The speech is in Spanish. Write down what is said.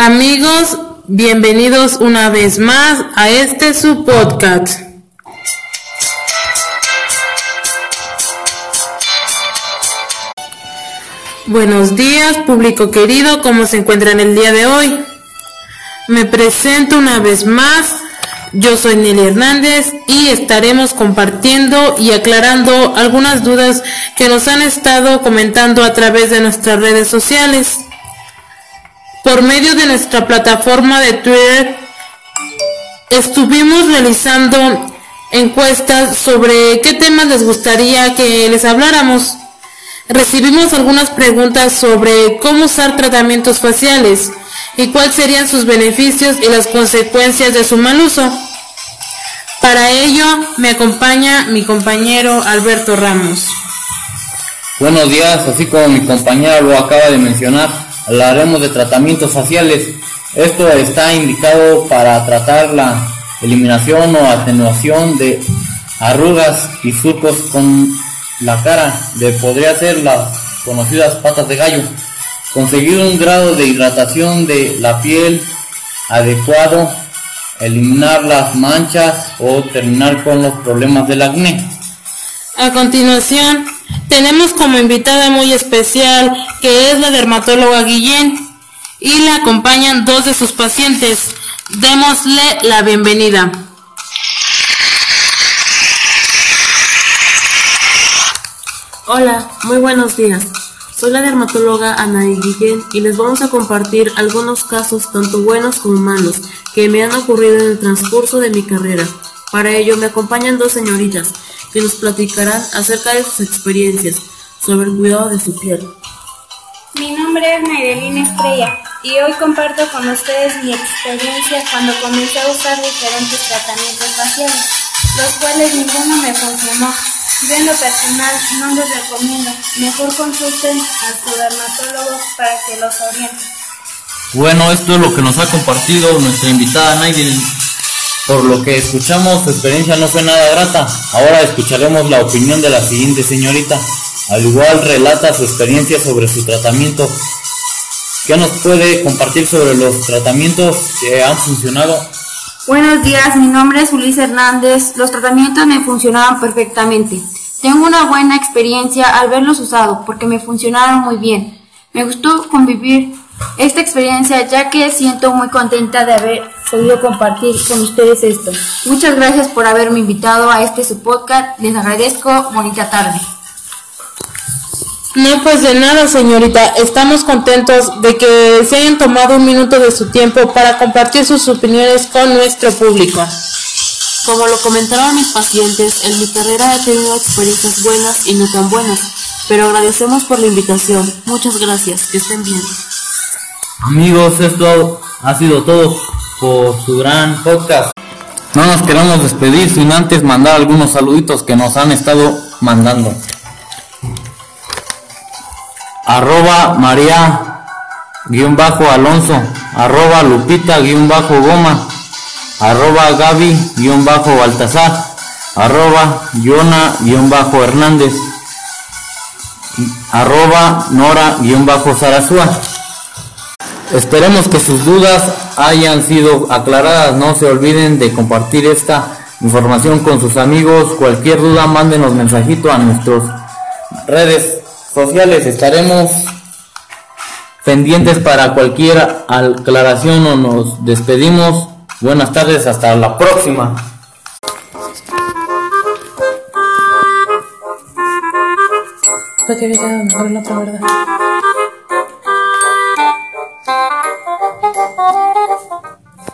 Amigos, bienvenidos una vez más a este su podcast. Buenos días, público querido, ¿cómo se encuentran el día de hoy? Me presento una vez más, yo soy Nelly Hernández y estaremos compartiendo y aclarando algunas dudas que nos han estado comentando a través de nuestras redes sociales. Por medio de nuestra plataforma de Twitter, estuvimos realizando encuestas sobre qué temas les gustaría que les habláramos. Recibimos algunas preguntas sobre cómo usar tratamientos faciales y cuáles serían sus beneficios y las consecuencias de su mal uso. Para ello me acompaña mi compañero Alberto Ramos. Buenos días, así como mi compañera lo acaba de mencionar, hablaremos de tratamientos faciales. Esto está indicado para tratar la eliminación o atenuación de arrugas y surcos con la cara de podría ser las conocidas patas de gallo. Conseguir un grado de hidratación de la piel adecuado, eliminar las manchas o terminar con los problemas del acné. A continuación, tenemos como invitada muy especial que es la dermatóloga Guillén y la acompañan dos de sus pacientes. Démosle la bienvenida. Hola, muy buenos días. Soy la dermatóloga Ana Guillén y les vamos a compartir algunos casos tanto buenos como malos que me han ocurrido en el transcurso de mi carrera. Para ello me acompañan dos señoritas que nos platicarán acerca de sus experiencias sobre el cuidado de su piel. Mi nombre es Mayrelina Estrella y hoy comparto con ustedes mi experiencia cuando comencé a usar diferentes tratamientos faciales, los cuales ninguno me funcionó. Yo en lo personal no les recomiendo, mejor consulten a su dermatólogo para que los oriente. Bueno, esto es lo que nos ha compartido nuestra invitada Naidil. Por lo que escuchamos, su experiencia no fue nada grata. Ahora escucharemos la opinión de la siguiente señorita. Al igual relata su experiencia sobre su tratamiento. ¿Qué nos puede compartir sobre los tratamientos que han funcionado? Buenos días, mi nombre es Ulises Hernández. Los tratamientos me funcionaban perfectamente. Tengo una buena experiencia al verlos usado porque me funcionaron muy bien. Me gustó convivir esta experiencia ya que siento muy contenta de haber podido compartir con ustedes esto. Muchas gracias por haberme invitado a este su podcast. Les agradezco. Bonita tarde. No, pues de nada, señorita. Estamos contentos de que se hayan tomado un minuto de su tiempo para compartir sus opiniones con nuestro público. Como lo comentaron mis pacientes, en mi carrera he tenido experiencias buenas y no tan buenas, pero agradecemos por la invitación. Muchas gracias, que estén bien. Amigos, esto ha sido todo por su gran podcast. No nos queremos despedir sin antes mandar algunos saluditos que nos han estado mandando. Arroba María guion bajo Alonso, arroba Lupita guion bajo Goma, arroba Gaby guion bajo Baltasar, arroba Yona guion bajo Hernández, arroba Nora guion bajo. Esperemos que sus dudas hayan sido aclaradas. No se olviden de compartir esta información con sus amigos. Cualquier duda, mándenos mensajito a nuestras redes sociales. Estaremos pendientes para cualquier aclaración o nos despedimos. Buenas tardes, hasta la próxima.